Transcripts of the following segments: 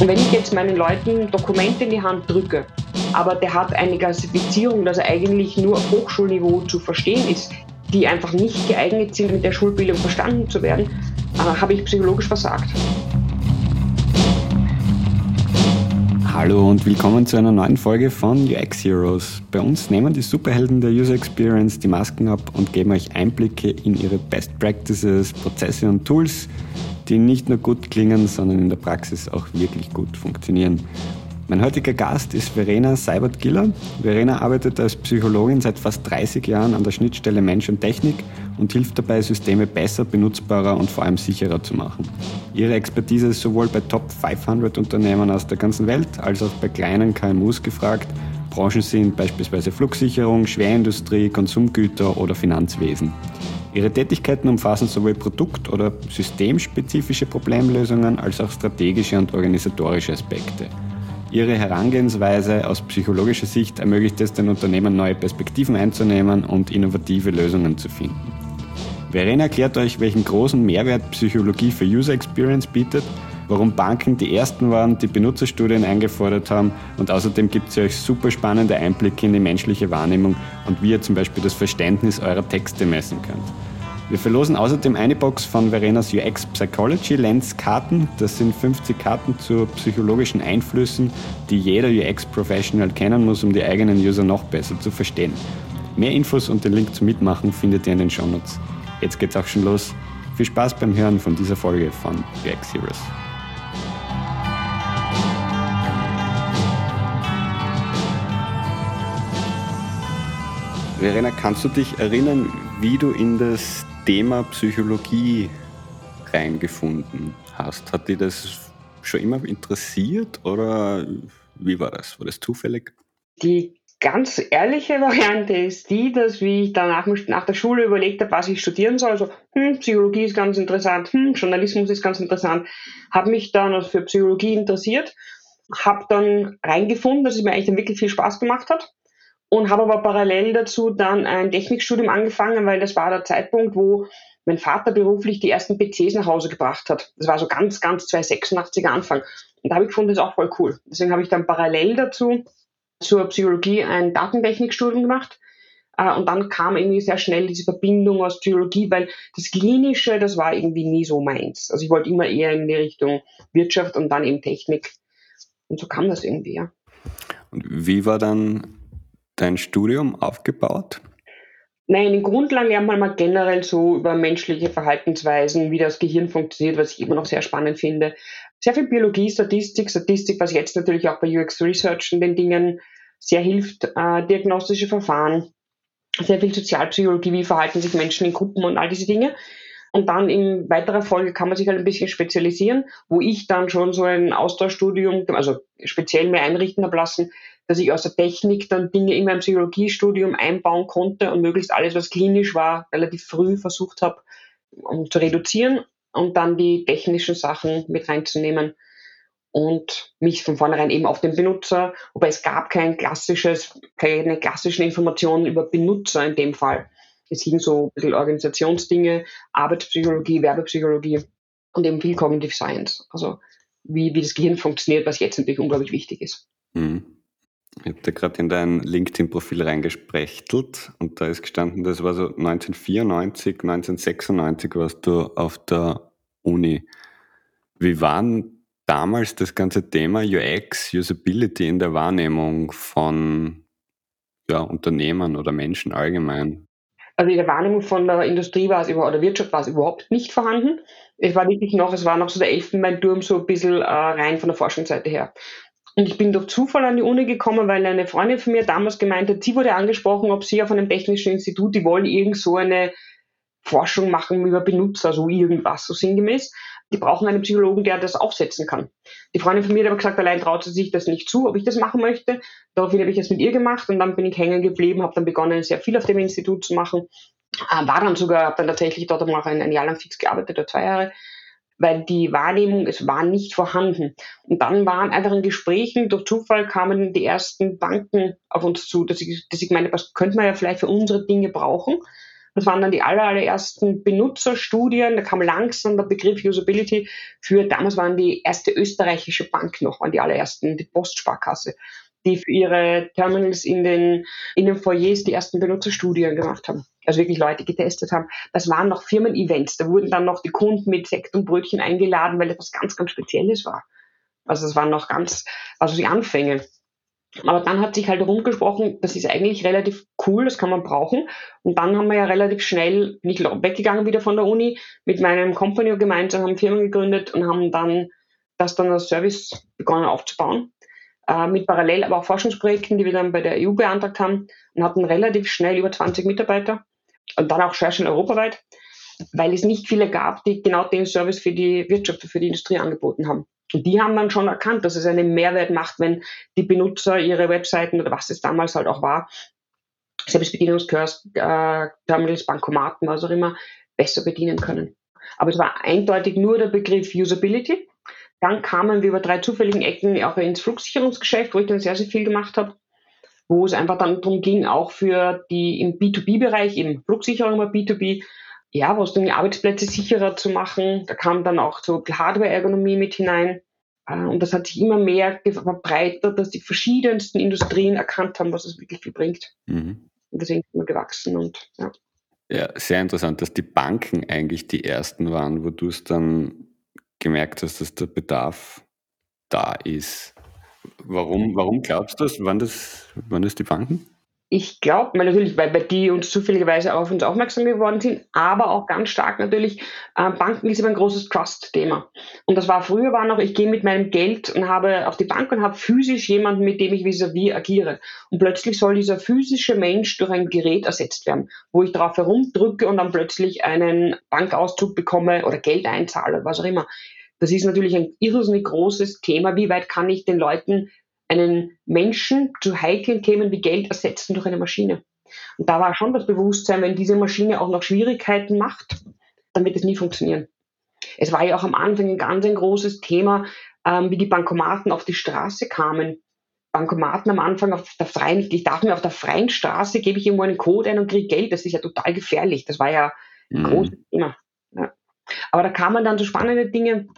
Und wenn ich jetzt meinen Leuten Dokumente in die Hand drücke, aber der hat eine Klassifizierung, dass er eigentlich nur auf Hochschulniveau zu verstehen ist, die einfach nicht geeignet sind, mit der Schulbildung verstanden zu werden, äh, habe ich psychologisch versagt. Hallo und willkommen zu einer neuen Folge von UX Heroes. Bei uns nehmen die Superhelden der User Experience die Masken ab und geben euch Einblicke in ihre Best Practices, Prozesse und Tools, die nicht nur gut klingen, sondern in der Praxis auch wirklich gut funktionieren. Mein heutiger Gast ist Verena Seibert-Giller. Verena arbeitet als Psychologin seit fast 30 Jahren an der Schnittstelle Mensch und Technik und hilft dabei, Systeme besser, benutzbarer und vor allem sicherer zu machen. Ihre Expertise ist sowohl bei Top 500 Unternehmen aus der ganzen Welt als auch bei kleinen KMUs gefragt. Branchen sind beispielsweise Flugsicherung, Schwerindustrie, Konsumgüter oder Finanzwesen. Ihre Tätigkeiten umfassen sowohl Produkt- oder systemspezifische Problemlösungen als auch strategische und organisatorische Aspekte. Ihre Herangehensweise aus psychologischer Sicht ermöglicht es den Unternehmen, neue Perspektiven einzunehmen und innovative Lösungen zu finden. Verena erklärt euch, welchen großen Mehrwert Psychologie für User Experience bietet, warum Banken die ersten waren, die Benutzerstudien eingefordert haben und außerdem gibt sie euch super spannende Einblicke in die menschliche Wahrnehmung und wie ihr zum Beispiel das Verständnis eurer Texte messen könnt. Wir verlosen außerdem eine Box von Verenas UX Psychology Lens Karten. Das sind 50 Karten zu psychologischen Einflüssen, die jeder UX Professional kennen muss, um die eigenen User noch besser zu verstehen. Mehr Infos und den Link zum Mitmachen findet ihr in den Shownotes. Jetzt geht's auch schon los. Viel Spaß beim Hören von dieser Folge von UX Heroes. Verena, kannst du dich erinnern, wie du in das Thema Psychologie reingefunden hast. Hat dich das schon immer interessiert oder wie war das? War das zufällig? Die ganz ehrliche Variante ist die, dass wie ich danach nach der Schule überlegt habe, was ich studieren soll, also hm, Psychologie ist ganz interessant, hm, Journalismus ist ganz interessant, habe mich dann also für Psychologie interessiert, habe dann reingefunden, dass es mir eigentlich dann wirklich viel Spaß gemacht hat und habe aber parallel dazu dann ein Technikstudium angefangen, weil das war der Zeitpunkt, wo mein Vater beruflich die ersten PCs nach Hause gebracht hat. Das war so ganz, ganz 286er Anfang. Und da habe ich gefunden, das ist auch voll cool. Deswegen habe ich dann parallel dazu zur Psychologie ein Datentechnikstudium gemacht. Äh, und dann kam irgendwie sehr schnell diese Verbindung aus Psychologie, weil das Klinische, das war irgendwie nie so meins. Also ich wollte immer eher in die Richtung Wirtschaft und dann eben Technik. Und so kam das irgendwie, ja. Und wie war dann dein Studium aufgebaut? Nein, in Grundlagen lernt man mal generell so über menschliche Verhaltensweisen, wie das Gehirn funktioniert, was ich immer noch sehr spannend finde. Sehr viel Biologie, Statistik, Statistik, was jetzt natürlich auch bei UX Research in den Dingen sehr hilft, äh, diagnostische Verfahren, sehr viel Sozialpsychologie, wie verhalten sich Menschen in Gruppen und all diese Dinge. Und dann in weiterer Folge kann man sich halt ein bisschen spezialisieren, wo ich dann schon so ein Austauschstudium, also speziell mehr einrichten habe lassen, dass ich aus der Technik dann Dinge in meinem Psychologiestudium einbauen konnte und möglichst alles, was klinisch war, relativ früh versucht habe um, zu reduzieren und dann die technischen Sachen mit reinzunehmen und mich von vornherein eben auf den Benutzer, wobei es gab kein klassisches, keine klassischen Informationen über Benutzer in dem Fall. Es ging so ein bisschen Organisationsdinge, Arbeitspsychologie, Werbepsychologie und eben viel Cognitive Science. Also wie, wie das Gehirn funktioniert, was jetzt natürlich unglaublich wichtig ist. Mhm. Ich habe da gerade in dein LinkedIn-Profil reingesprechtelt und da ist gestanden, das war so 1994, 1996 warst du auf der Uni. Wie war damals das ganze Thema UX, Usability in der Wahrnehmung von ja, Unternehmen oder Menschen allgemein? Also in der Wahrnehmung von der Industrie war es über, oder Wirtschaft war es überhaupt nicht vorhanden. Es war wirklich noch, es war noch so der Elfenbeinturm so ein bisschen äh, rein von der Forschungsseite her. Und ich bin durch Zufall an die Uni gekommen, weil eine Freundin von mir damals gemeint hat, sie wurde angesprochen, ob sie auf einem technischen Institut, die wollen irgend so eine Forschung machen über Benutzer, so irgendwas, so sinngemäß. Die brauchen einen Psychologen, der das aufsetzen kann. Die Freundin von mir hat aber gesagt, allein traut sie sich das nicht zu, ob ich das machen möchte. Daraufhin habe ich das mit ihr gemacht und dann bin ich hängen geblieben, habe dann begonnen, sehr viel auf dem Institut zu machen. Äh, war dann sogar, habe dann tatsächlich dort auch ein, ein Jahr lang fix gearbeitet, oder zwei Jahre weil die Wahrnehmung, es war nicht vorhanden. Und dann waren einfach in Gesprächen, durch Zufall kamen die ersten Banken auf uns zu, dass ich, dass ich meine, was könnte man ja vielleicht für unsere Dinge brauchen. Das waren dann die aller, allerersten Benutzerstudien. Da kam langsam der Begriff Usability für, damals waren die erste österreichische Bank noch, waren die allerersten, die Postsparkasse, die für ihre Terminals in den, in den Foyers die ersten Benutzerstudien gemacht haben. Also wirklich Leute getestet haben. Das waren noch Firmen-Events. Da wurden dann noch die Kunden mit Sekt und Brötchen eingeladen, weil das ganz, ganz Spezielles war. Also es waren noch ganz, also die Anfänge. Aber dann hat sich halt rumgesprochen, das ist eigentlich relativ cool, das kann man brauchen. Und dann haben wir ja relativ schnell, nicht weggegangen wieder von der Uni, mit meinem Company gemeinsam haben Firmen gegründet und haben dann das dann als Service begonnen aufzubauen. Äh, mit parallel aber auch Forschungsprojekten, die wir dann bei der EU beantragt haben und hatten relativ schnell über 20 Mitarbeiter und dann auch sehr schnell europaweit, weil es nicht viele gab, die genau den Service für die Wirtschaft, für die Industrie angeboten haben. Und die haben dann schon erkannt, dass es einen Mehrwert macht, wenn die Benutzer ihre Webseiten oder was es damals halt auch war, Selbstbedienungskurs, äh, Terminals, Bankomaten, was auch immer, besser bedienen können. Aber es war eindeutig nur der Begriff Usability. Dann kamen wir über drei zufälligen Ecken auch ins Flugsicherungsgeschäft, wo ich dann sehr, sehr viel gemacht habe, wo es einfach dann darum ging, auch für die im B2B-Bereich, eben Flugsicherung immer B2B, ja, was dann die Arbeitsplätze sicherer zu machen. Da kam dann auch so Hardware-Ergonomie mit hinein. Äh, und das hat sich immer mehr verbreitert, dass die verschiedensten Industrien erkannt haben, was es wirklich viel bringt. Mhm. Und deswegen sind wir gewachsen und ja. Ja, sehr interessant, dass die Banken eigentlich die ersten waren, wo du es dann gemerkt hast, dass der Bedarf da ist. Warum, warum glaubst du das? Waren das, waren das die Banken? ich glaube, natürlich, weil die uns zufälligerweise auf uns aufmerksam geworden sind, aber auch ganz stark natürlich, äh, Banken ist immer ein großes Trust-Thema. Und das war früher war noch, ich gehe mit meinem Geld und habe auf die Bank und habe physisch jemanden, mit dem ich vis-à-vis -vis agiere. Und plötzlich soll dieser physische Mensch durch ein Gerät ersetzt werden, wo ich darauf herumdrücke und dann plötzlich einen Bankauszug bekomme oder Geld einzahle, was auch immer. Das ist natürlich ein irrsinnig großes Thema. Wie weit kann ich den Leuten einen Menschen zu heiklen Themen wie Geld ersetzen durch eine Maschine. Und da war schon das Bewusstsein, wenn diese Maschine auch noch Schwierigkeiten macht, dann wird es nie funktionieren. Es war ja auch am Anfang ein ganz ein großes Thema, ähm, wie die Bankomaten auf die Straße kamen. Bankomaten am Anfang auf der freien, ich darf mir auf der freien Straße, gebe ich irgendwo einen Code ein und kriege Geld. Das ist ja total gefährlich. Das war ja ein mhm. großes Thema. Ja. Aber da kamen dann so spannende Dinge,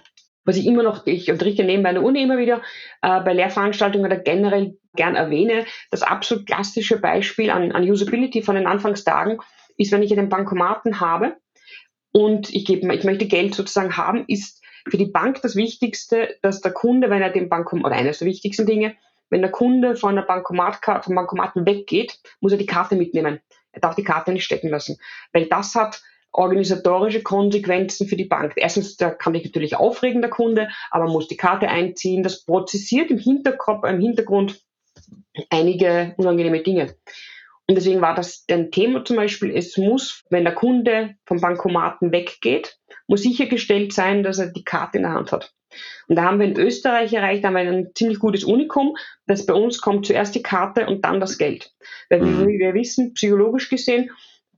was ich immer noch, ich unterrichte nebenbei an der Uni immer wieder, äh, bei Lehrveranstaltungen oder generell gern erwähne, das absolut klassische Beispiel an, an Usability von den Anfangstagen ist, wenn ich einen Bankomaten habe und ich, gebe, ich möchte Geld sozusagen haben, ist für die Bank das Wichtigste, dass der Kunde, wenn er den Bankomat, oder eines der wichtigsten Dinge, wenn der Kunde von der Bankomatkarte, vom Bankomaten weggeht, muss er die Karte mitnehmen. Er darf die Karte nicht stecken lassen. Weil das hat organisatorische Konsequenzen für die Bank. Erstens, da kann dich natürlich aufregen, der Kunde, aber man muss die Karte einziehen. Das prozessiert im Hinterkopf, im Hintergrund einige unangenehme Dinge. Und deswegen war das ein Thema zum Beispiel, es muss, wenn der Kunde vom Bankomaten weggeht, muss sichergestellt sein, dass er die Karte in der Hand hat. Und da haben wir in Österreich erreicht, da haben wir ein ziemlich gutes Unikum, dass bei uns kommt zuerst die Karte und dann das Geld. Weil mhm. wie wir wissen, psychologisch gesehen,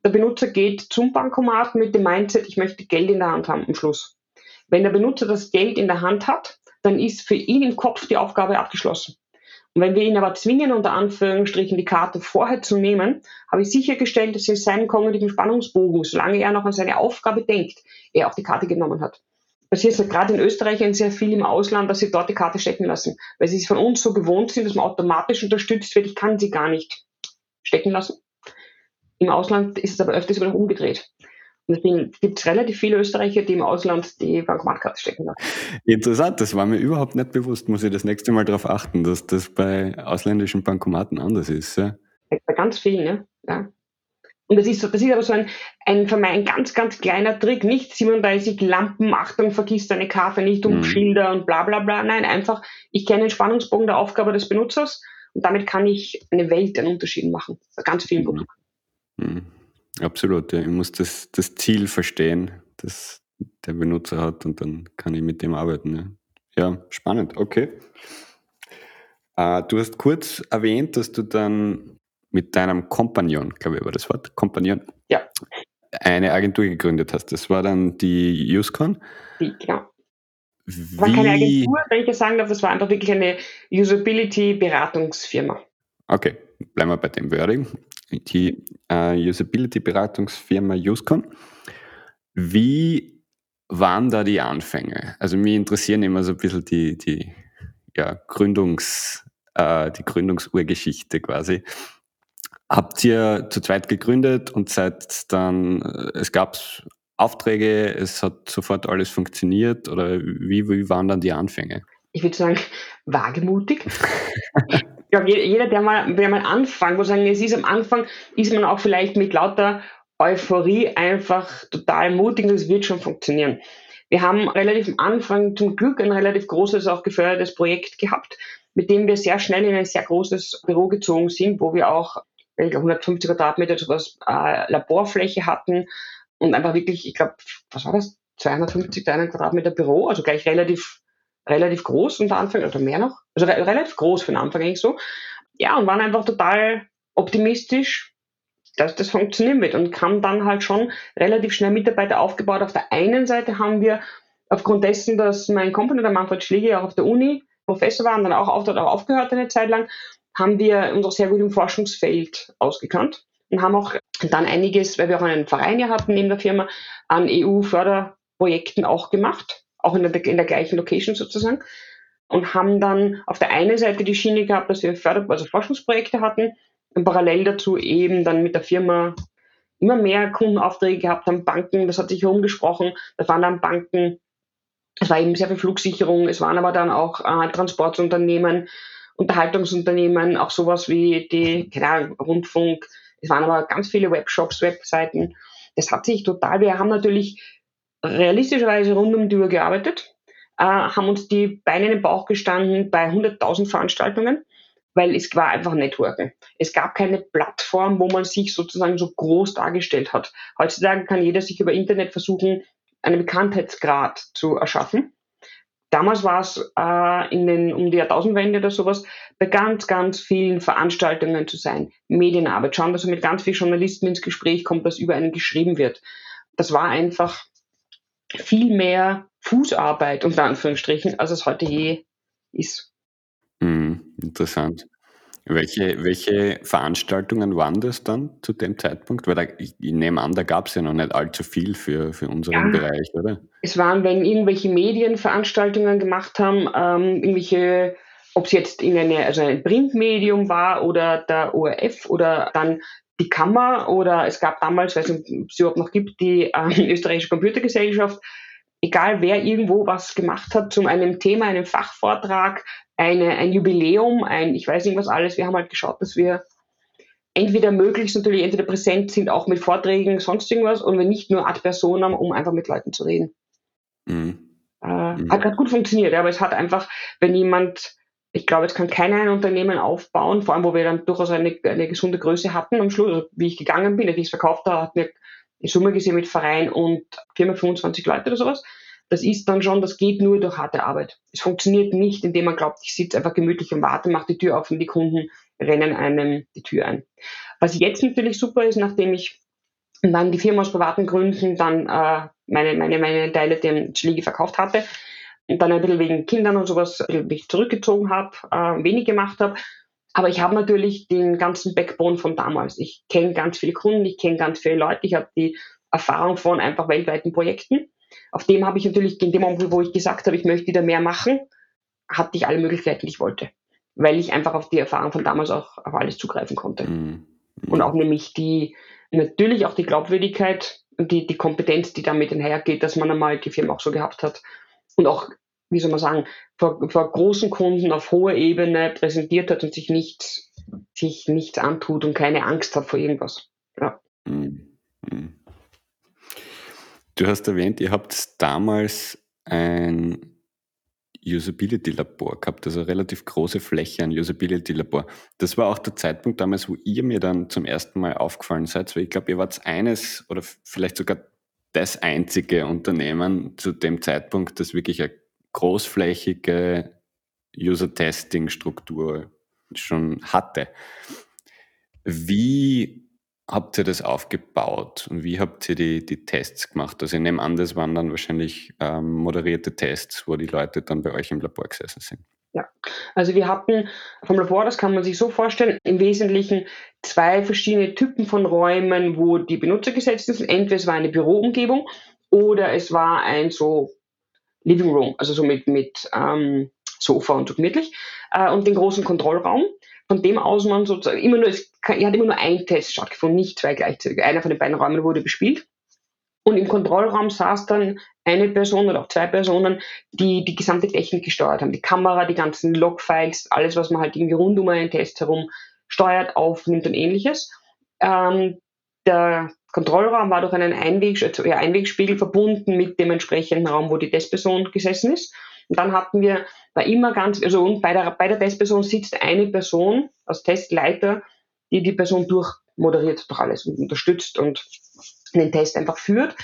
der Benutzer geht zum Bankomat mit dem Mindset, ich möchte Geld in der Hand haben am Schluss. Wenn der Benutzer das Geld in der Hand hat, dann ist für ihn im Kopf die Aufgabe abgeschlossen. Und wenn wir ihn aber zwingen, unter Anführungsstrichen die Karte vorher zu nehmen, habe ich sichergestellt, dass in seinem kognitiven Spannungsbogen, solange er noch an seine Aufgabe denkt, er auch die Karte genommen hat. Passiert ist gerade in Österreich sehr viel im Ausland, dass sie dort die Karte stecken lassen, weil sie es von uns so gewohnt sind, dass man automatisch unterstützt wird, ich kann sie gar nicht stecken lassen. Im Ausland ist es aber öfters wieder umgedreht. Und deswegen gibt es relativ viele Österreicher, die im Ausland die Bankomatkarte stecken lassen. Interessant, das war mir überhaupt nicht bewusst. Muss ich das nächste Mal darauf achten, dass das bei ausländischen Bankomaten anders ist. Ja? Bei ganz vielen, ja. ja. Und das ist, so, das ist aber so ein, ein, für mich ein ganz, ganz kleiner Trick. Nicht 37 Lampen, Achtung, vergiss deine Karte nicht um mhm. Schilder und bla bla bla. Nein, einfach, ich kenne den Spannungsbogen der Aufgabe des Benutzers und damit kann ich eine Welt einen Unterschied machen. Bei ganz vielen mhm. Produkten. Mhm. Absolut, ja. Ich muss das, das Ziel verstehen, das der Benutzer hat und dann kann ich mit dem arbeiten. Ja, ja spannend, okay. Äh, du hast kurz erwähnt, dass du dann mit deinem Kompagnon, glaube ich, war das Wort, Kompagnon, ja. eine Agentur gegründet hast. Das war dann die UseCon? Die, genau. Wie? War keine Agentur, wenn ich das sagen darf, das war einfach wirklich eine Usability-Beratungsfirma. Okay, bleiben wir bei dem Wording. Die äh, Usability-Beratungsfirma Uscon. Wie waren da die Anfänge? Also mich interessieren immer so ein bisschen die, die ja, Gründungs, äh, die Gründungsurgeschichte quasi. Habt ihr zu zweit gegründet und seid dann, äh, es gab Aufträge, es hat sofort alles funktioniert oder wie, wie waren dann die Anfänge? Ich würde sagen, wagemutig. ich glaube, jeder, der mal, der mal anfängt, muss sagen, es ist am Anfang, ist man auch vielleicht mit lauter Euphorie einfach total mutig und es wird schon funktionieren. Wir haben relativ am Anfang zum Glück ein relativ großes, auch gefördertes Projekt gehabt, mit dem wir sehr schnell in ein sehr großes Büro gezogen sind, wo wir auch 150 Quadratmeter sowas äh, Laborfläche hatten und einfach wirklich, ich glaube, was war das? 250, 300 Quadratmeter Büro, also gleich relativ, relativ groß unter Anfang, oder mehr noch. Also re relativ groß für den Anfang eigentlich so. Ja, und waren einfach total optimistisch, dass das funktionieren wird und haben dann halt schon relativ schnell Mitarbeiter aufgebaut. Auf der einen Seite haben wir aufgrund dessen, dass mein Company, der Manfred Schläge, auch auf der Uni Professor war und dann auch, auch aufgehört eine Zeit lang, haben wir uns auch sehr gut im Forschungsfeld ausgekannt und haben auch dann einiges, weil wir auch einen Verein ja hatten neben der Firma, an EU-Förderprojekten auch gemacht, auch in der, in der gleichen Location sozusagen. Und haben dann auf der einen Seite die Schiene gehabt, dass wir Förder also Forschungsprojekte hatten und parallel dazu eben dann mit der Firma immer mehr Kundenaufträge gehabt haben, Banken, das hat sich herumgesprochen, da waren dann Banken, es war eben sehr viel Flugsicherung, es waren aber dann auch äh, Transportunternehmen, Unterhaltungsunternehmen, auch sowas wie die, keine Ahnung, Rundfunk, es waren aber ganz viele Webshops, Webseiten. Das hat sich total, wir haben natürlich realistischerweise rund um die Uhr gearbeitet, äh, haben uns die Beine in den Bauch gestanden bei 100.000 Veranstaltungen, weil es war einfach Networken. Es gab keine Plattform, wo man sich sozusagen so groß dargestellt hat. Heutzutage kann jeder sich über Internet versuchen, einen Bekanntheitsgrad zu erschaffen. Damals war es äh, in den, um die Jahrtausendwende oder sowas, bei ganz, ganz vielen Veranstaltungen zu sein. Medienarbeit. Schauen, dass er mit ganz vielen Journalisten ins Gespräch kommt, dass über einen geschrieben wird. Das war einfach viel mehr Fußarbeit, unter Anführungsstrichen, als es heute je ist. Mm, interessant. Welche, welche Veranstaltungen waren das dann zu dem Zeitpunkt? Weil da, ich, ich nehme an, da gab es ja noch nicht allzu viel für, für unseren ja, Bereich, oder? Es waren, wenn irgendwelche Medien Veranstaltungen gemacht haben, ähm, irgendwelche, ob es jetzt in eine, also ein Printmedium war oder der ORF oder dann die Kammer oder es gab damals, weiß nicht, ob es überhaupt noch gibt, die äh, österreichische Computergesellschaft, egal wer irgendwo was gemacht hat zu einem Thema, einem Fachvortrag, eine, ein Jubiläum, ein, ich weiß nicht was alles, wir haben halt geschaut, dass wir entweder möglichst natürlich entweder präsent sind, auch mit Vorträgen, sonst irgendwas, und wenn nicht nur ad personam, um einfach mit Leuten zu reden. Mhm. Äh, mhm. Hat gerade gut funktioniert, aber es hat einfach, wenn jemand, ich glaube, es kann keiner ein Unternehmen aufbauen, vor allem, wo wir dann durchaus eine, eine gesunde Größe hatten am Schluss, also wie ich gegangen bin, als ich es verkauft habe, hatten wir in Summe gesehen mit Verein und Firma 25 Leute oder sowas das ist dann schon, das geht nur durch harte Arbeit. Es funktioniert nicht, indem man glaubt, ich sitze einfach gemütlich und warte, mache die Tür auf und die Kunden rennen einem die Tür ein. Was jetzt natürlich super ist, nachdem ich dann die Firma aus privaten Gründen dann äh, meine, meine, meine Teile dem Schläge verkauft hatte dann ein bisschen wegen Kindern und sowas mich zurückgezogen habe, äh, wenig gemacht habe. Aber ich habe natürlich den ganzen Backbone von damals. Ich kenne ganz viele Kunden, ich kenne ganz viele Leute, ich habe die Erfahrung von einfach weltweiten Projekten auf dem habe ich natürlich in dem Moment, wo ich gesagt habe, ich möchte wieder mehr machen, hatte ich alle Möglichkeiten, die ich wollte. Weil ich einfach auf die Erfahrung von damals auch auf alles zugreifen konnte. Mhm. Und auch nämlich die, natürlich auch die Glaubwürdigkeit und die, die Kompetenz, die damit einhergeht, dass man einmal die Firma auch so gehabt hat. Und auch, wie soll man sagen, vor, vor großen Kunden auf hoher Ebene präsentiert hat und sich nichts, sich nichts antut und keine Angst hat vor irgendwas. Ja. Mhm. mhm. Du hast erwähnt, ihr habt damals ein Usability-Labor gehabt, also eine relativ große Fläche ein Usability-Labor. Das war auch der Zeitpunkt damals, wo ihr mir dann zum ersten Mal aufgefallen seid, weil ich glaube, ihr wart eines oder vielleicht sogar das einzige Unternehmen zu dem Zeitpunkt, das wirklich eine großflächige User-Testing-Struktur schon hatte. Wie habt ihr das aufgebaut und wie habt ihr die, die Tests gemacht? Also ich nehme an, das waren dann wahrscheinlich ähm, moderierte Tests, wo die Leute dann bei euch im Labor gesessen sind. Ja, also wir hatten vom Labor, das kann man sich so vorstellen, im Wesentlichen zwei verschiedene Typen von Räumen, wo die Benutzer gesetzt sind. Entweder es war eine Büroumgebung oder es war ein so Living Room, also so mit, mit ähm, Sofa und so gemütlich, äh, und den großen Kontrollraum. Von dem aus man sozusagen immer nur, es hat immer nur ein Test stattgefunden, nicht zwei gleichzeitig. Einer von den beiden Räumen wurde bespielt. Und im Kontrollraum saß dann eine Person oder auch zwei Personen, die die gesamte Technik gesteuert haben. Die Kamera, die ganzen Logfiles, alles, was man halt irgendwie rund um einen Test herum steuert, aufnimmt und ähnliches. Ähm, der Kontrollraum war durch einen Einweg, also ja, Einwegspiegel verbunden mit dem entsprechenden Raum, wo die Testperson gesessen ist. Und dann hatten wir da immer ganz, also und bei der, bei der Testperson sitzt eine Person als Testleiter, die die Person durchmoderiert durch alles und unterstützt und den Test einfach führt.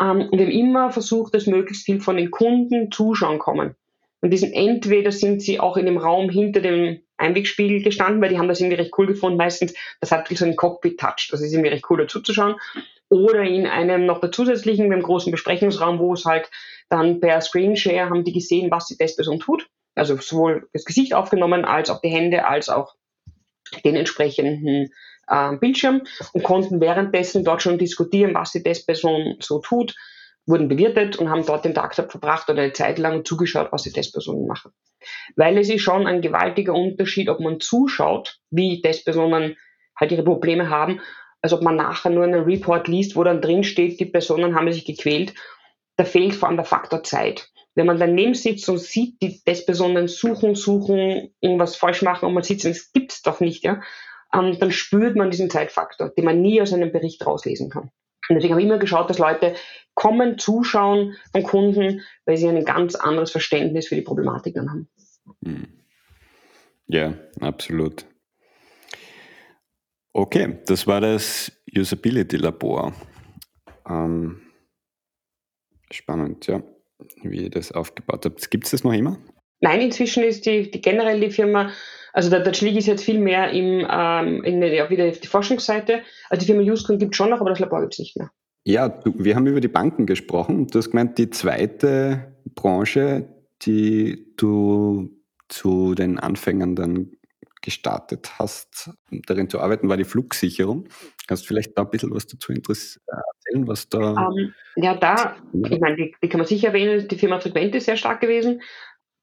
Ähm, und wir haben immer versucht, dass möglichst viel von den Kunden Zuschauern kommen. Und diesen entweder sind sie auch in dem Raum hinter dem Einwegspiegel gestanden, weil die haben das irgendwie recht cool gefunden. Meistens, das hat so einen Cockpit-Touch, das ist irgendwie recht cool dazu zu schauen. Oder in einem noch der zusätzlichen, einem großen Besprechungsraum, wo es halt dann per Screenshare haben die gesehen, was die Testperson tut. Also sowohl das Gesicht aufgenommen, als auch die Hände, als auch den entsprechenden äh, Bildschirm und konnten währenddessen dort schon diskutieren, was die Testperson so tut, wurden bewirtet und haben dort den Tag verbracht oder eine Zeit lang zugeschaut, was die Testpersonen machen. Weil es ist schon ein gewaltiger Unterschied, ob man zuschaut, wie Testpersonen halt ihre Probleme haben, als ob man nachher nur einen Report liest, wo dann drin steht, die Personen haben sich gequält. Da fehlt vor allem der Faktor Zeit. Wenn man daneben sitzt und sieht, die Testpersonen suchen, suchen, irgendwas falsch machen und man und es gibt es doch nicht, ja, ähm, dann spürt man diesen Zeitfaktor, den man nie aus einem Bericht rauslesen kann. Und deswegen habe ich immer geschaut, dass Leute kommen, zuschauen von Kunden, weil sie ein ganz anderes Verständnis für die Problematik dann haben. Hm. Ja, absolut. Okay, das war das Usability Labor. Ähm, spannend, ja, wie ihr das aufgebaut habt. Gibt es das noch immer? Nein, inzwischen ist die, die generell die Firma also der, der Schlieg ist jetzt viel mehr im, ähm, in der, wieder die Forschungsseite. Also die Firma Uscon gibt es schon noch, aber das Labor gibt es nicht mehr. Ja, du, wir haben über die Banken gesprochen. Du hast gemeint, die zweite Branche, die du zu den Anfängern dann gestartet hast, darin zu arbeiten, war die Flugsicherung. Kannst du vielleicht da ein bisschen was dazu erzählen, was da. Um, ähm, ja, da, ich meine, die, die, kann man sicher erwähnen, die Firma Frequent ist sehr stark gewesen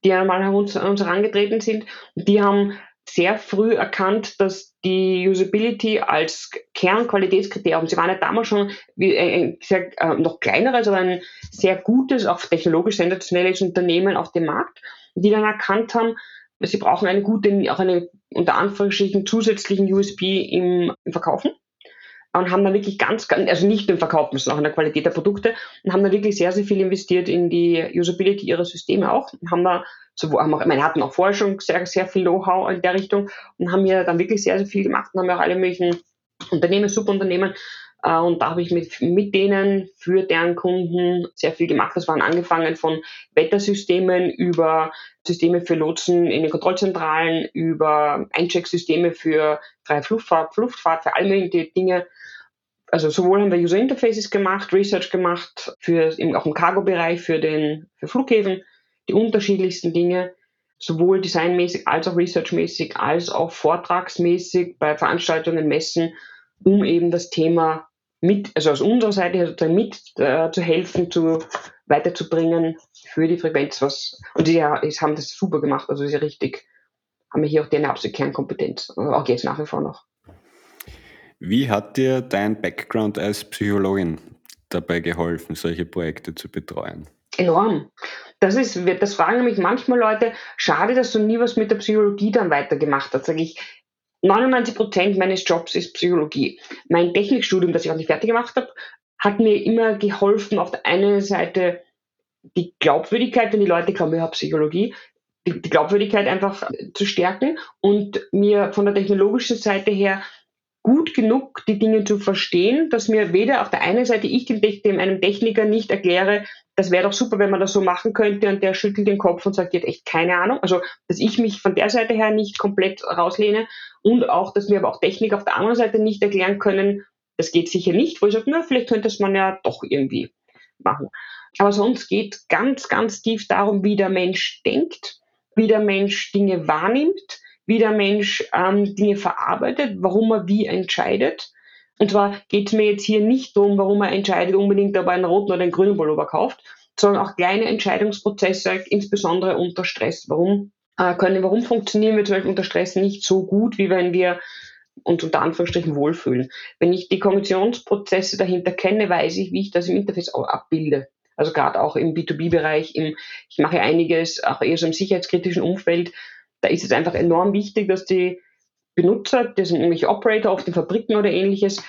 die einmal an uns, an uns herangetreten sind. Die haben sehr früh erkannt, dass die Usability als Kernqualitätskriterium, sie waren ja damals schon wie ein sehr, äh, noch kleineres, aber ein sehr gutes, auch technologisch sensationelles Unternehmen auf dem Markt, die dann erkannt haben, sie brauchen eine gute, auch eine unter Anführungsstrichen zusätzlichen USB im, im Verkaufen und haben dann wirklich ganz, ganz also nicht im Verkauf, sondern auch in der Qualität der Produkte und haben da wirklich sehr, sehr viel investiert in die Usability ihrer Systeme auch. Haben da so, haben auch, ich meine, hatten auch schon sehr, sehr viel Know-how in der Richtung und haben ja dann wirklich sehr, sehr viel gemacht und haben ja auch alle möglichen Unternehmen, Subunternehmen und da habe ich mit, mit denen für deren Kunden sehr viel gemacht. Das waren angefangen von Wettersystemen über Systeme für Lotsen in den Kontrollzentralen, über Einchecksysteme für freie Fluchtfahrt, Luftfahrt, für all mögliche Dinge also sowohl haben wir User Interfaces gemacht, Research gemacht, für, auch im Cargo-Bereich für, den, für Flughäfen, die unterschiedlichsten Dinge, sowohl designmäßig als auch researchmäßig, als auch vortragsmäßig bei Veranstaltungen, Messen, um eben das Thema mit, also aus unserer Seite sozusagen mit äh, zu helfen, zu, weiterzubringen für die Frequenz, was, und sie ja, haben das super gemacht, also sie richtig, haben wir hier auch die eine absolute Kernkompetenz, auch jetzt nach wie vor noch. Wie hat dir dein Background als Psychologin dabei geholfen, solche Projekte zu betreuen? Enorm. Das ist, das fragen nämlich manchmal Leute, schade, dass du nie was mit der Psychologie dann weitergemacht hast. Sage ich, 99 Prozent meines Jobs ist Psychologie. Mein Technikstudium, das ich auch nicht fertig gemacht habe, hat mir immer geholfen, auf der einen Seite die Glaubwürdigkeit, wenn die Leute glauben, ich habe Psychologie, die, Glaubwürdigkeit einfach zu stärken und mir von der technologischen Seite her gut genug, die Dinge zu verstehen, dass mir weder auf der einen Seite ich dem einem Techniker nicht erkläre, das wäre doch super, wenn man das so machen könnte und der schüttelt den Kopf und sagt, die hat echt keine Ahnung. Also, dass ich mich von der Seite her nicht komplett rauslehne und auch, dass mir aber auch Techniker auf der anderen Seite nicht erklären können, das geht sicher nicht, wo ich sage, na, vielleicht könnte es man ja doch irgendwie machen. Aber sonst geht ganz, ganz tief darum, wie der Mensch denkt, wie der Mensch Dinge wahrnimmt, wie der Mensch ähm, Dinge verarbeitet, warum er wie entscheidet. Und zwar geht es mir jetzt hier nicht darum, warum er entscheidet unbedingt, ob er einen roten oder einen grünen Pullover kauft, sondern auch kleine Entscheidungsprozesse, insbesondere unter Stress. Warum äh, können, warum funktionieren wir zum Beispiel unter Stress nicht so gut, wie wenn wir uns unter Anführungsstrichen wohlfühlen? Wenn ich die Kognitionsprozesse dahinter kenne, weiß ich, wie ich das im Interface abbilde. Also gerade auch im B2B-Bereich, ich mache einiges auch eher so im sicherheitskritischen Umfeld. Da ist es einfach enorm wichtig, dass die Benutzer, das sind irgendwelche Operator auf den Fabriken oder ähnliches,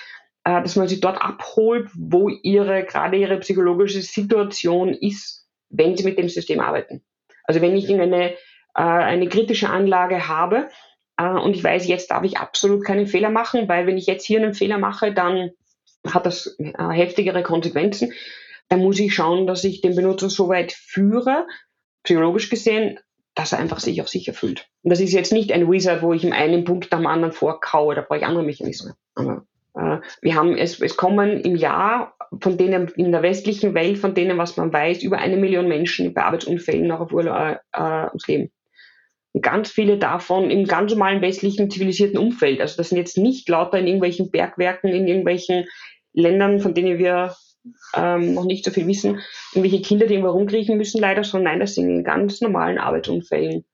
äh, dass man sie dort abholt, wo ihre, gerade ihre psychologische Situation ist, wenn sie mit dem System arbeiten. Also wenn ich eine, äh, eine kritische Anlage habe äh, und ich weiß, jetzt darf ich absolut keinen Fehler machen, weil wenn ich jetzt hier einen Fehler mache, dann hat das heftigere Konsequenzen dann muss ich schauen, dass ich den Benutzer so weit führe, psychologisch gesehen, dass er einfach sich auch sicher fühlt. Und das ist jetzt nicht ein Wizard, wo ich ihm einen Punkt nach dem anderen vorkaue, da brauche ich andere Mechanismen. Aber äh, wir haben es, es kommen im Jahr von denen in der westlichen Welt, von denen, was man weiß, über eine Million Menschen bei Arbeitsunfällen noch auf Urlaub äh, ums Leben. Und ganz viele davon im ganz normalen westlichen zivilisierten Umfeld. Also das sind jetzt nicht lauter in irgendwelchen Bergwerken, in irgendwelchen Ländern, von denen wir ähm, noch nicht so viel wissen, irgendwelche Kinder, die irgendwo rumkriechen müssen, leider, sondern nein, das sind in ganz normalen Arbeitsunfällen.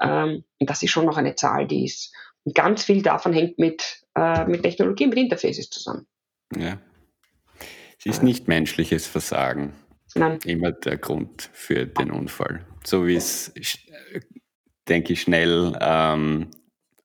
Ähm, und das ist schon noch eine Zahl, die ist. Und ganz viel davon hängt mit, äh, mit Technologie, mit Interfaces zusammen. Ja. Es ist nicht menschliches Versagen. Nein. Immer der Grund für den Unfall. So wie es, denke ich, schnell ähm,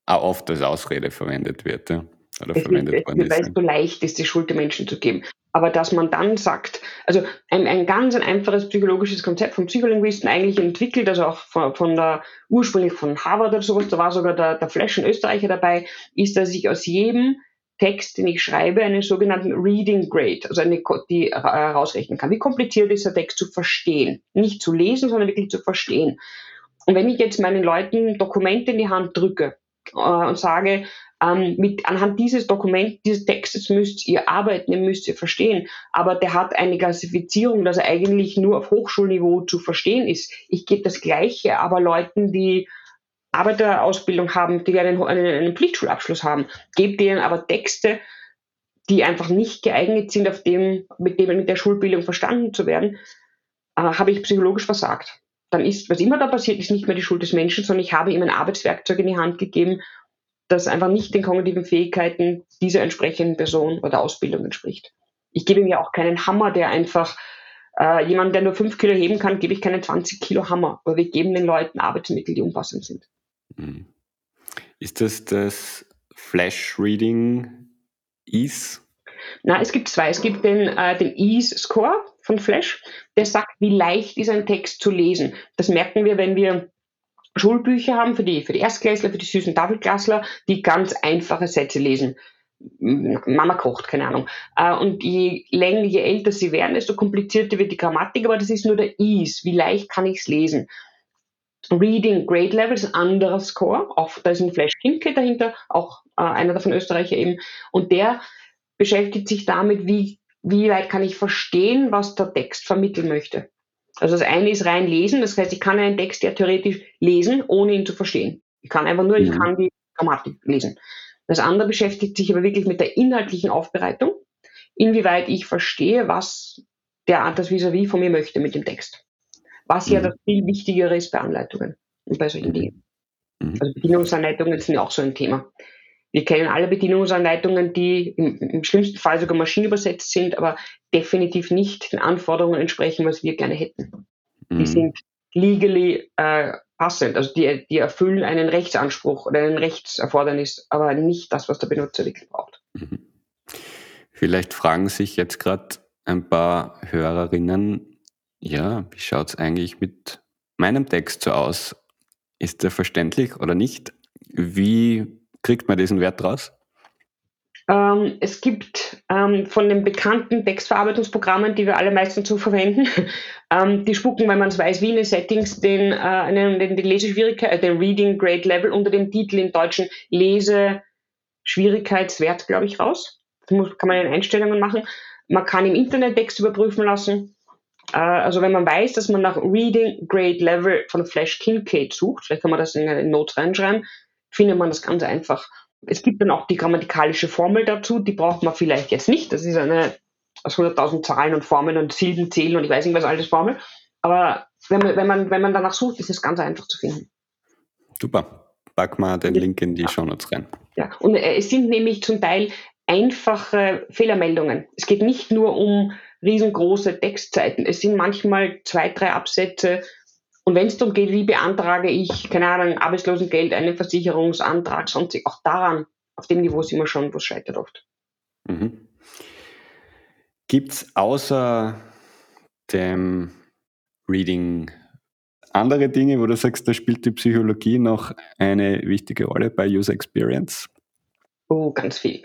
auch oft als Ausrede verwendet wird. Ja? Oder es verwendet wird, worden ist. Weil es so leicht ist, die Schuld den Menschen zu geben. Aber dass man dann sagt, also ein, ein ganz ein einfaches psychologisches Konzept von Psycholinguisten eigentlich entwickelt, also auch von, von der ursprünglich von Harvard oder sowas, da war sogar der, der Flash, ein Österreicher dabei, ist, dass ich aus jedem Text, den ich schreibe, einen sogenannten Reading Grade, also eine, die herausrechnen kann. Wie kompliziert ist der Text zu verstehen? Nicht zu lesen, sondern wirklich zu verstehen. Und wenn ich jetzt meinen Leuten Dokumente in die Hand drücke äh, und sage, ähm, mit, anhand dieses Dokuments, dieses Textes müsst ihr arbeiten, ihr müsst ihr verstehen. Aber der hat eine Klassifizierung, dass er eigentlich nur auf Hochschulniveau zu verstehen ist. Ich gebe das Gleiche, aber Leuten, die Arbeiterausbildung haben, die einen, einen, einen Pflichtschulabschluss haben, gebe denen aber Texte, die einfach nicht geeignet sind, auf dem, mit dem mit der Schulbildung verstanden zu werden, äh, habe ich psychologisch versagt. Dann ist, was immer da passiert, ist nicht mehr die Schuld des Menschen, sondern ich habe ihm ein Arbeitswerkzeug in die Hand gegeben das einfach nicht den kognitiven Fähigkeiten dieser entsprechenden Person oder Ausbildung entspricht. Ich gebe ihm ja auch keinen Hammer, der einfach äh, jemand, der nur fünf Kilo heben kann, gebe ich keinen 20 Kilo Hammer, aber wir geben den Leuten Arbeitsmittel, die umfassend sind. Hm. Ist das das Flash Reading Ease? Na, es gibt zwei. Es gibt den, äh, den Ease Score von Flash, der sagt, wie leicht ist ein Text zu lesen. Das merken wir, wenn wir Schulbücher haben für die, für die Erstklässler, für die süßen Tafelklassler, die ganz einfache Sätze lesen. Mama kocht, keine Ahnung. Äh, und je länger, je älter sie werden, desto komplizierter wird die Grammatik, aber das ist nur der Ease. Wie leicht kann ich es lesen? Reading Grade Level ist ein anderer Score. Auch, da ist ein Flash Kinke dahinter, auch äh, einer davon Österreicher eben. Und der beschäftigt sich damit, wie, wie weit kann ich verstehen, was der Text vermitteln möchte. Also das eine ist rein lesen, das heißt, ich kann einen Text ja theoretisch lesen, ohne ihn zu verstehen. Ich kann einfach nur, ich mhm. kann die Grammatik lesen. Das andere beschäftigt sich aber wirklich mit der inhaltlichen Aufbereitung, inwieweit ich verstehe, was der das vis-à-vis von mir möchte mit dem Text. Was mhm. ja das viel Wichtigere ist bei Anleitungen und bei solchen Dingen. Mhm. Also Bedienungsanleitungen sind ja auch so ein Thema. Wir kennen alle Bedienungsanleitungen, die im, im, schlimmsten Fall sogar maschinenübersetzt sind, aber definitiv nicht den Anforderungen entsprechen, was wir gerne hätten. Mhm. Die sind legally äh, passend, also die, die erfüllen einen Rechtsanspruch oder einen Rechtserfordernis, aber nicht das, was der Benutzer wirklich braucht. Mhm. Vielleicht fragen sich jetzt gerade ein paar Hörerinnen, ja, wie schaut es eigentlich mit meinem Text so aus? Ist der verständlich oder nicht? Wie kriegt man diesen Wert raus? Ähm, es gibt ähm, von den bekannten Textverarbeitungsprogrammen, die wir alle meistens zu verwenden, ähm, die spucken, wenn man es weiß, wie in den Settings, den, äh, einen, den, den Leseschwierigkeit, äh, den Reading Grade Level unter dem Titel im Deutschen Leseschwierigkeitswert, glaube ich, raus. Das muss, kann man in Einstellungen machen. Man kann im Internet Text überprüfen lassen. Äh, also wenn man weiß, dass man nach Reading Grade Level von Flash Kincaid sucht, vielleicht kann man das in eine Note reinschreiben, findet man das ganz einfach. Es gibt dann auch die grammatikalische Formel dazu, die braucht man vielleicht jetzt nicht. Das ist eine aus 100.000 Zahlen und Formeln und Silben zählen und ich weiß nicht was alles Formel. Aber wenn man, wenn man, wenn man danach sucht, ist es ganz einfach zu finden. Super. Pack mal den Link in die ja. Shownotes rein. Ja, und äh, es sind nämlich zum Teil einfache Fehlermeldungen. Es geht nicht nur um riesengroße Textzeiten. Es sind manchmal zwei, drei Absätze. Und wenn es darum geht, wie beantrage ich, keine Ahnung, Arbeitslosengeld, einen Versicherungsantrag, sonst auch daran, auf dem Niveau sind wir schon, wo es scheitert oft. Mhm. Gibt es außer dem Reading andere Dinge, wo du sagst, da spielt die Psychologie noch eine wichtige Rolle bei User Experience? Oh, ganz viel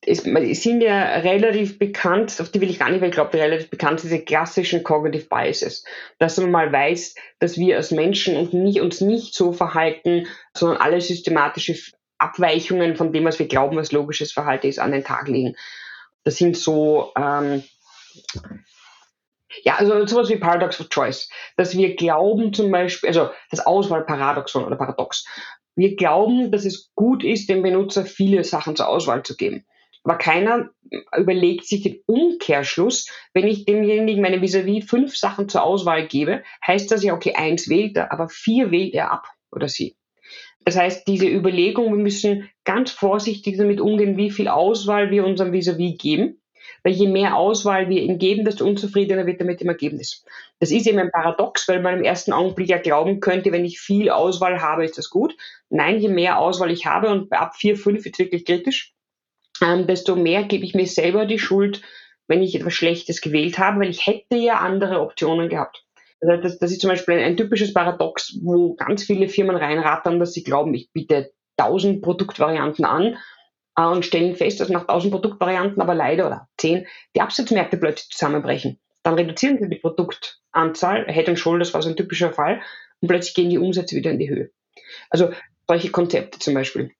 es, sind ja relativ bekannt, auf die will ich gar nicht, weil ich glaube, relativ bekannt diese klassischen Cognitive Biases. Dass man mal weiß, dass wir als Menschen uns nicht, uns nicht so verhalten, sondern alle systematische Abweichungen von dem, was wir glauben, was logisches Verhalten ist, an den Tag legen. Das sind so, ähm, ja, also sowas wie Paradox of Choice, dass wir glauben zum Beispiel, also das Auswahlparadoxon oder Paradox, wir glauben, dass es gut ist, dem Benutzer viele Sachen zur Auswahl zu geben. Aber keiner überlegt sich den Umkehrschluss, wenn ich demjenigen meine vis-à-vis -vis fünf Sachen zur Auswahl gebe, heißt das ja, okay, eins wählt er, aber vier wählt er ab oder sie. Das heißt, diese Überlegung, wir müssen ganz vorsichtig damit umgehen, wie viel Auswahl wir unserem vis-à-vis -vis geben. Weil je mehr Auswahl wir ihm geben, desto unzufriedener wird er mit dem Ergebnis. Das ist eben ein Paradox, weil man im ersten Augenblick ja glauben könnte, wenn ich viel Auswahl habe, ist das gut. Nein, je mehr Auswahl ich habe und ab vier, fünf wird es wirklich kritisch, ähm, desto mehr gebe ich mir selber die Schuld, wenn ich etwas Schlechtes gewählt habe, weil ich hätte ja andere Optionen gehabt. Also das, das ist zum Beispiel ein, ein, typisches Paradox, wo ganz viele Firmen reinrattern, dass sie glauben, ich biete tausend Produktvarianten an äh, und stellen fest, dass nach tausend Produktvarianten aber leider oder zehn die Absatzmärkte plötzlich zusammenbrechen. Dann reduzieren sie die Produktanzahl, Head and Shoulders war so ein typischer Fall, und plötzlich gehen die Umsätze wieder in die Höhe. Also solche Konzepte zum Beispiel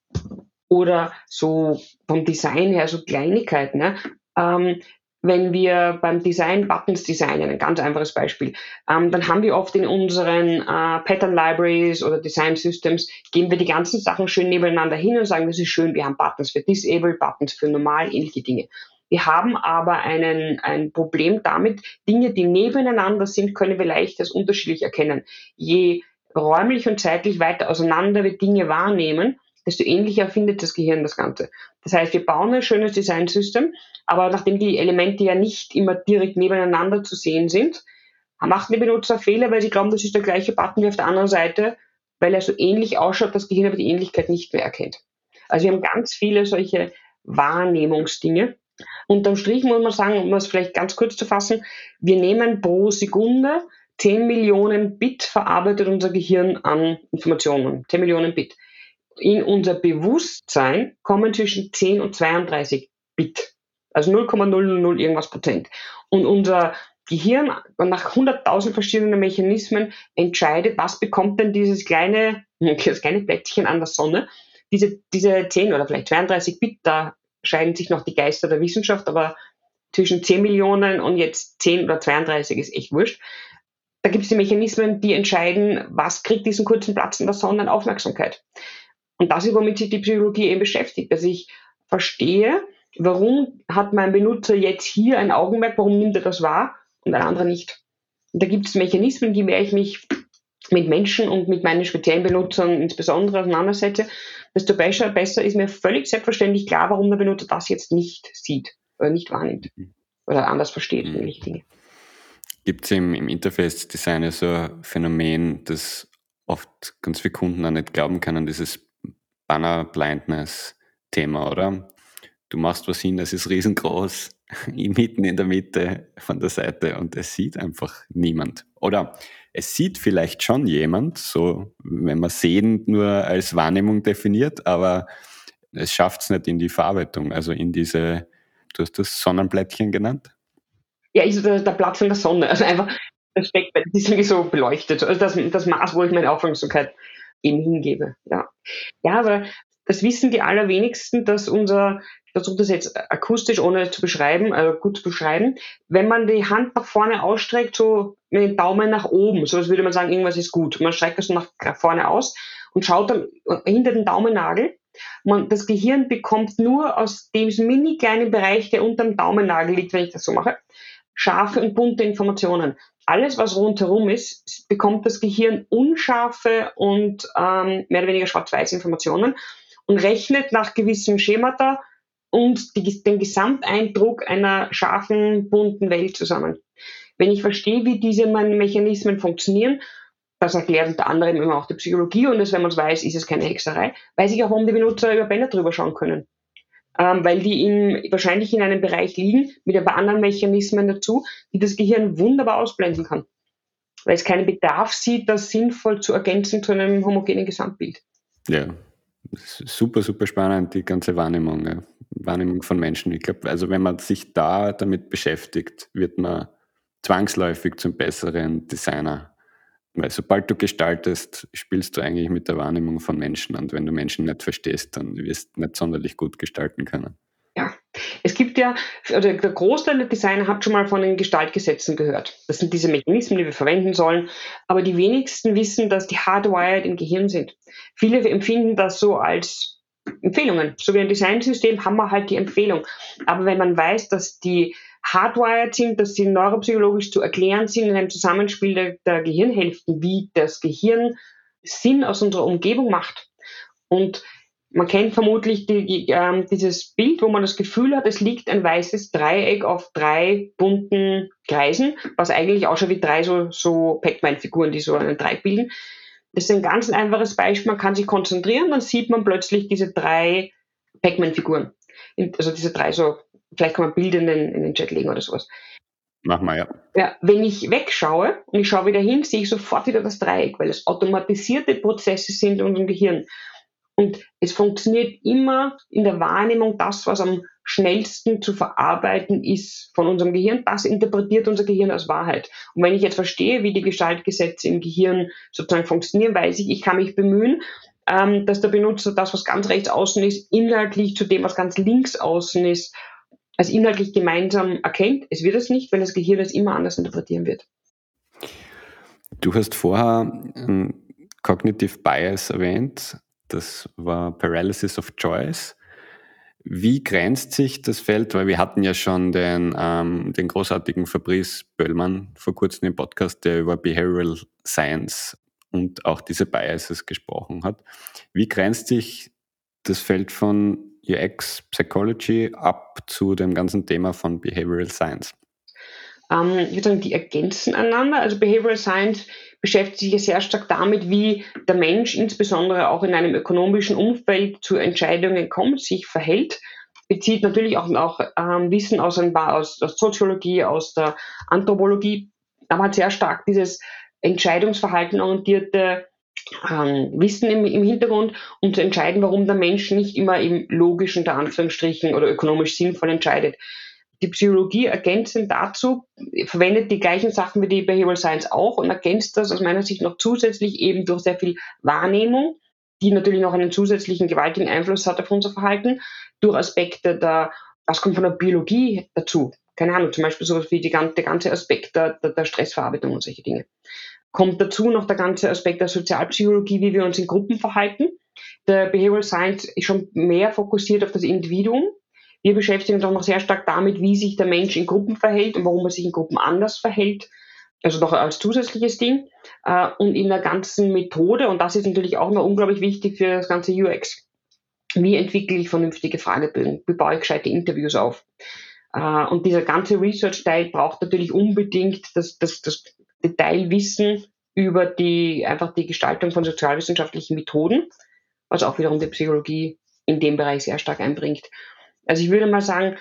oder so vom Design her so Kleinigkeiten. Ne? Ähm, wenn wir beim Design Buttons designen, ein ganz einfaches Beispiel, ähm, dann haben wir oft in unseren äh, Pattern Libraries oder Design Systems, geben wir die ganzen Sachen schön nebeneinander hin und sagen, das ist schön, wir haben Buttons für Disabled, Buttons für normal, ähnliche Dinge. Wir haben aber einen, ein Problem damit, Dinge, die nebeneinander sind, können wir leicht als unterschiedlich erkennen. Je räumlich und zeitlich weiter auseinander wir Dinge wahrnehmen, desto ähnlicher findet das Gehirn das Ganze. Das heißt, wir bauen ein schönes Design-System, aber nachdem die Elemente ja nicht immer direkt nebeneinander zu sehen sind, machen die Benutzer Fehler, weil sie glauben, das ist der gleiche Button wie auf der anderen Seite, weil er so ähnlich ausschaut, das Gehirn aber die Ähnlichkeit nicht mehr erkennt. Also wir haben ganz viele solche Wahrnehmungsdinge. Unterm Strich muss man sagen, um es vielleicht ganz kurz zu fassen, wir nehmen pro Sekunde 10 Millionen Bit verarbeitet unser Gehirn an Informationen. 10 Millionen Bit in unser Bewusstsein kommen zwischen 10 und 32 Bit. Also 0,000 irgendwas Prozent. Und unser Gehirn nach 100.000 verschiedenen Mechanismen entscheidet, was bekommt denn dieses kleine, das kleine Plättchen an der Sonne. Diese, diese 10 oder vielleicht 32 Bit, da scheiden sich noch die Geister der Wissenschaft, aber zwischen 10 Millionen und jetzt 10 oder 32 ist echt wurscht. Da gibt es die Mechanismen, die entscheiden, was kriegt diesen kurzen Platz in der Sonne an Aufmerksamkeit. Und das ist, womit sich die Psychologie eben beschäftigt, dass ich verstehe, warum hat mein Benutzer jetzt hier ein Augenmerk, warum nimmt er das wahr und ein anderer nicht. Und da gibt es Mechanismen, je mehr ich mich mit Menschen und mit meinen speziellen Benutzern insbesondere auseinandersetze, desto besser, besser ist mir völlig selbstverständlich klar, warum der Benutzer das jetzt nicht sieht oder nicht wahrnimmt oder anders versteht, mhm. ähnliche Dinge. Gibt es im, im Interface-Design so ein Phänomen, das oft ganz viele Kunden auch nicht glauben können, dieses Banner Blindness Thema, oder? Du machst was hin, es ist riesengroß, mitten in der Mitte von der Seite und es sieht einfach niemand. Oder es sieht vielleicht schon jemand, so wenn man sehen nur als Wahrnehmung definiert, aber es schafft es nicht in die Verarbeitung, also in diese, du hast das Sonnenblättchen genannt? Ja, ist der, der Platz in der Sonne, also einfach das das ist irgendwie so beleuchtet, also das, das Maß, wo ich meine Aufmerksamkeit eben hingebe. Ja, ja aber das wissen die allerwenigsten, dass unser ich versuche das jetzt akustisch, ohne zu beschreiben, also gut zu beschreiben. Wenn man die Hand nach vorne ausstreckt, so mit dem Daumen nach oben, so als würde man sagen, irgendwas ist gut. Man streckt das nach vorne aus und schaut dann hinter den Daumennagel. Man, das Gehirn bekommt nur aus dem mini kleinen Bereich, der unter dem Daumennagel liegt, wenn ich das so mache, scharfe und bunte Informationen. Alles, was rundherum ist, bekommt das Gehirn unscharfe und ähm, mehr oder weniger schwarz-weiß Informationen und rechnet nach gewissen Schemata und die, den Gesamteindruck einer scharfen, bunten Welt zusammen. Wenn ich verstehe, wie diese Mechanismen funktionieren, das erklärt unter anderem immer auch die Psychologie und das, wenn man es weiß, ist es keine Hexerei, weiß ich auch, warum die Benutzer über Bänder drüber schauen können. Ähm, weil die in, wahrscheinlich in einem Bereich liegen, mit ein paar anderen Mechanismen dazu, die das Gehirn wunderbar ausblenden kann. Weil es keinen Bedarf sieht, das sinnvoll zu ergänzen zu einem homogenen Gesamtbild. Ja, super, super spannend, die ganze Wahrnehmung, ja. Wahrnehmung von Menschen. Ich glaube, also wenn man sich da damit beschäftigt, wird man zwangsläufig zum besseren Designer. Weil sobald du gestaltest, spielst du eigentlich mit der Wahrnehmung von Menschen. Und wenn du Menschen nicht verstehst, dann wirst du nicht sonderlich gut gestalten können. Ja, es gibt ja, also der Großteil der Designer hat schon mal von den Gestaltgesetzen gehört. Das sind diese Mechanismen, die wir verwenden sollen. Aber die wenigsten wissen, dass die hardwired im Gehirn sind. Viele empfinden das so als Empfehlungen. So wie ein Designsystem haben wir halt die Empfehlung. Aber wenn man weiß, dass die hardwired sind, dass sie neuropsychologisch zu erklären sind in einem Zusammenspiel der, der Gehirnhälften, wie das Gehirn Sinn aus unserer Umgebung macht. Und man kennt vermutlich die, äh, dieses Bild, wo man das Gefühl hat, es liegt ein weißes Dreieck auf drei bunten Kreisen, was eigentlich auch schon wie drei so, so Pac-Man-Figuren, die so einen Dreieck bilden. Das ist ein ganz einfaches Beispiel. Man kann sich konzentrieren, dann sieht man plötzlich diese drei Pac-Man-Figuren. Also diese drei so, vielleicht kann man Bilder in den, in den Chat legen oder sowas. Mach mal, ja. Ja, wenn ich wegschaue und ich schaue wieder hin, sehe ich sofort wieder das Dreieck, weil es automatisierte Prozesse sind in unserem Gehirn. Und es funktioniert immer in der Wahrnehmung das, was am schnellsten zu verarbeiten ist von unserem Gehirn. Das interpretiert unser Gehirn als Wahrheit. Und wenn ich jetzt verstehe, wie die Gestaltgesetze im Gehirn sozusagen funktionieren, weiß ich, ich kann mich bemühen, ähm, dass der Benutzer das, was ganz rechts außen ist, inhaltlich zu dem, was ganz links außen ist, als inhaltlich gemeinsam erkennt. Es wird es nicht, weil das Gehirn es immer anders interpretieren wird. Du hast vorher ähm, Cognitive Bias erwähnt. Das war Paralysis of Choice. Wie grenzt sich das Feld? Weil wir hatten ja schon den, ähm, den großartigen Fabrice Böllmann vor kurzem im Podcast, der über Behavioral Science und auch diese Biases gesprochen hat. Wie grenzt sich das Feld von UX Psychology ab zu dem ganzen Thema von Behavioral Science? Ähm, ich würde sagen, die ergänzen einander. Also Behavioral Science beschäftigt sich ja sehr stark damit, wie der Mensch insbesondere auch in einem ökonomischen Umfeld zu Entscheidungen kommt, sich verhält. Bezieht natürlich auch, auch ähm, Wissen aus, ein paar, aus der Soziologie, aus der Anthropologie, aber hat sehr stark dieses Entscheidungsverhalten orientierte ähm, Wissen im, im, Hintergrund, um zu entscheiden, warum der Mensch nicht immer im logischen, der Anführungsstrichen, oder ökonomisch sinnvoll entscheidet die Psychologie ergänzend dazu verwendet die gleichen Sachen wie die Behavioral Science auch und ergänzt das aus meiner Sicht noch zusätzlich eben durch sehr viel Wahrnehmung, die natürlich noch einen zusätzlichen gewaltigen Einfluss hat auf unser Verhalten, durch Aspekte der, was kommt von der Biologie dazu? Keine Ahnung, zum Beispiel sowas wie die, der ganze Aspekt der, der Stressverarbeitung und solche Dinge. Kommt dazu noch der ganze Aspekt der Sozialpsychologie, wie wir uns in Gruppen verhalten. Der Behavioral Science ist schon mehr fokussiert auf das Individuum, wir beschäftigen uns auch noch sehr stark damit, wie sich der Mensch in Gruppen verhält und warum er sich in Gruppen anders verhält. Also noch als zusätzliches Ding. Äh, und in der ganzen Methode, und das ist natürlich auch noch unglaublich wichtig für das ganze UX, wie entwickle ich vernünftige Fragebögen? Wie baue ich gescheite Interviews auf? Äh, und dieser ganze Research-Teil braucht natürlich unbedingt das, das, das Detailwissen über die, einfach die Gestaltung von sozialwissenschaftlichen Methoden, was auch wiederum die Psychologie in dem Bereich sehr stark einbringt. Also ich würde mal sagen,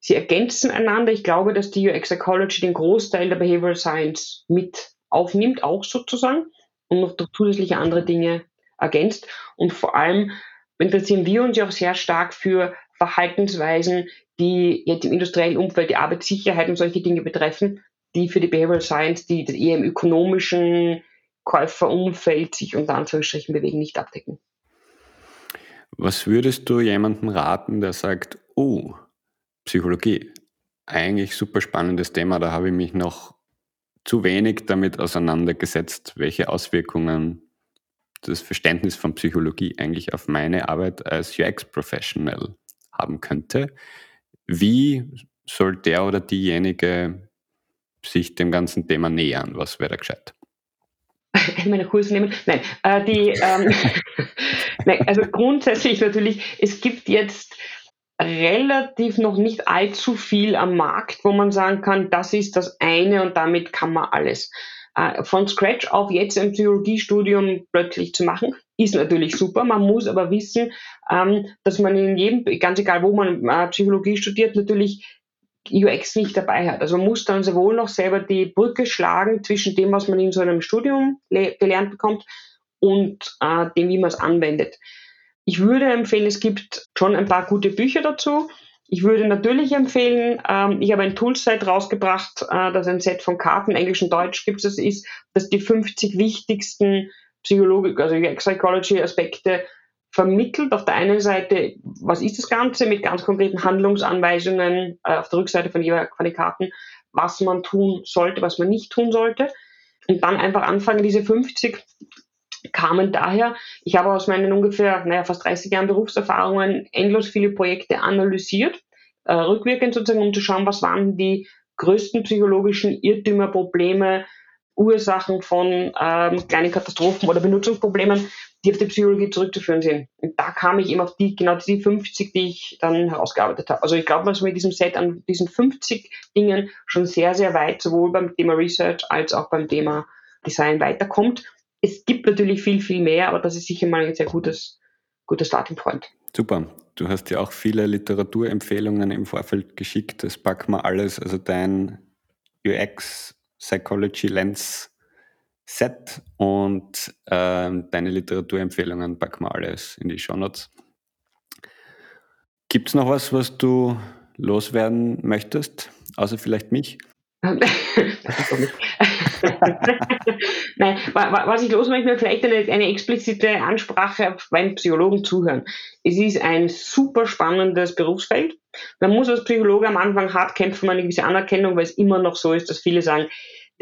sie ergänzen einander. Ich glaube, dass die UX Ecology den Großteil der Behavioral Science mit aufnimmt, auch sozusagen, und noch zusätzliche andere Dinge ergänzt. Und vor allem interessieren wir uns ja auch sehr stark für Verhaltensweisen, die jetzt im industriellen Umfeld die Arbeitssicherheit und solche Dinge betreffen, die für die Behavioral Science, die eher im ökonomischen Käuferumfeld sich unter Anführungsstrichen bewegen, nicht abdecken. Was würdest du jemandem raten, der sagt, Oh, Psychologie. Eigentlich super spannendes Thema. Da habe ich mich noch zu wenig damit auseinandergesetzt, welche Auswirkungen das Verständnis von Psychologie eigentlich auf meine Arbeit als UX-Professional haben könnte. Wie soll der oder diejenige sich dem ganzen Thema nähern? Was wäre da gescheit? meine Kurse nehmen. Nein, äh, die, ähm, nein, also grundsätzlich natürlich, es gibt jetzt relativ noch nicht allzu viel am Markt, wo man sagen kann, das ist das eine und damit kann man alles. Äh, von Scratch auf jetzt ein Psychologiestudium plötzlich zu machen, ist natürlich super. Man muss aber wissen, ähm, dass man in jedem, ganz egal wo man äh, Psychologie studiert, natürlich UX nicht dabei hat. Also man muss dann sehr wohl noch selber die Brücke schlagen zwischen dem, was man in so einem Studium gelernt bekommt und äh, dem, wie man es anwendet. Ich würde empfehlen, es gibt schon ein paar gute Bücher dazu. Ich würde natürlich empfehlen, ähm, ich habe ein Toolset rausgebracht, äh, das ein Set von Karten, Englisch und Deutsch gibt es, ist, dass die 50 wichtigsten Psychologik, also UX-Psychology-Aspekte vermittelt. Auf der einen Seite, was ist das Ganze mit ganz konkreten Handlungsanweisungen äh, auf der Rückseite von, von den Karten, was man tun sollte, was man nicht tun sollte. Und dann einfach anfangen, diese 50 kamen daher, ich habe aus meinen ungefähr, naja, fast 30 Jahren Berufserfahrungen endlos viele Projekte analysiert, äh, rückwirkend sozusagen, um zu schauen, was waren die größten psychologischen Irrtümer, Probleme, Ursachen von ähm, kleinen Katastrophen oder Benutzungsproblemen, die auf die Psychologie zurückzuführen sind. Und da kam ich eben auf die, genau die 50, die ich dann herausgearbeitet habe. Also ich glaube, man mit diesem Set an diesen 50 Dingen schon sehr, sehr weit sowohl beim Thema Research als auch beim Thema Design weiterkommt es gibt natürlich viel, viel mehr, aber das ist sicher mal ein sehr gutes, guter Starting Point. Super. Du hast ja auch viele Literaturempfehlungen im Vorfeld geschickt. Das packen wir alles, also dein UX Psychology Lens Set und äh, deine Literaturempfehlungen packen wir alles in die Show Notes. Gibt es noch was, was du loswerden möchtest, außer vielleicht mich? Nein, was ich los möchte, vielleicht eine, eine explizite Ansprache beim Psychologen zuhören. Es ist ein super spannendes Berufsfeld. Man muss als Psychologe am Anfang hart kämpfen, eine gewisse Anerkennung, weil es immer noch so ist, dass viele sagen,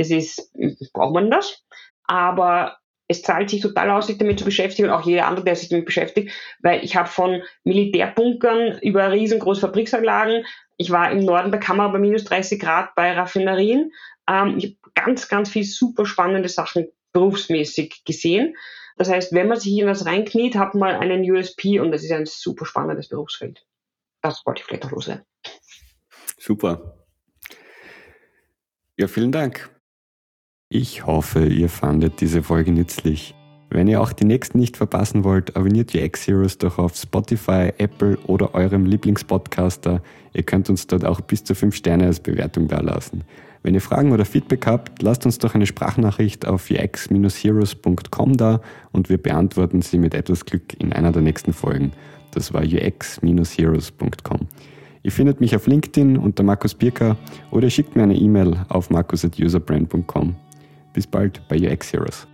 das ist, braucht man das? Aber es zahlt sich total aus, sich damit zu beschäftigen und auch jeder andere, der sich damit beschäftigt, weil ich habe von Militärbunkern über riesengroße Fabriksanlagen, ich war im Norden der Kammer bei minus 30 Grad bei Raffinerien, ähm, ich habe ganz, ganz viel super spannende Sachen berufsmäßig gesehen. Das heißt, wenn man sich in das reinkniet, hat man einen USP und das ist ein super spannendes Berufsfeld. Das wollte ich vielleicht noch loswerden. Super. Ja, vielen Dank. Ich hoffe, ihr fandet diese Folge nützlich. Wenn ihr auch die nächsten nicht verpassen wollt, abonniert die X-Heroes doch auf Spotify, Apple oder eurem Lieblingspodcaster. Ihr könnt uns dort auch bis zu 5 Sterne als Bewertung dalassen. Wenn ihr Fragen oder Feedback habt, lasst uns doch eine Sprachnachricht auf ux-heroes.com da und wir beantworten sie mit etwas Glück in einer der nächsten Folgen. Das war ux-heroes.com. Ihr findet mich auf LinkedIn unter Markus Birker oder schickt mir eine E-Mail auf markus.userbrand.com. Bis bald bei UX Heroes.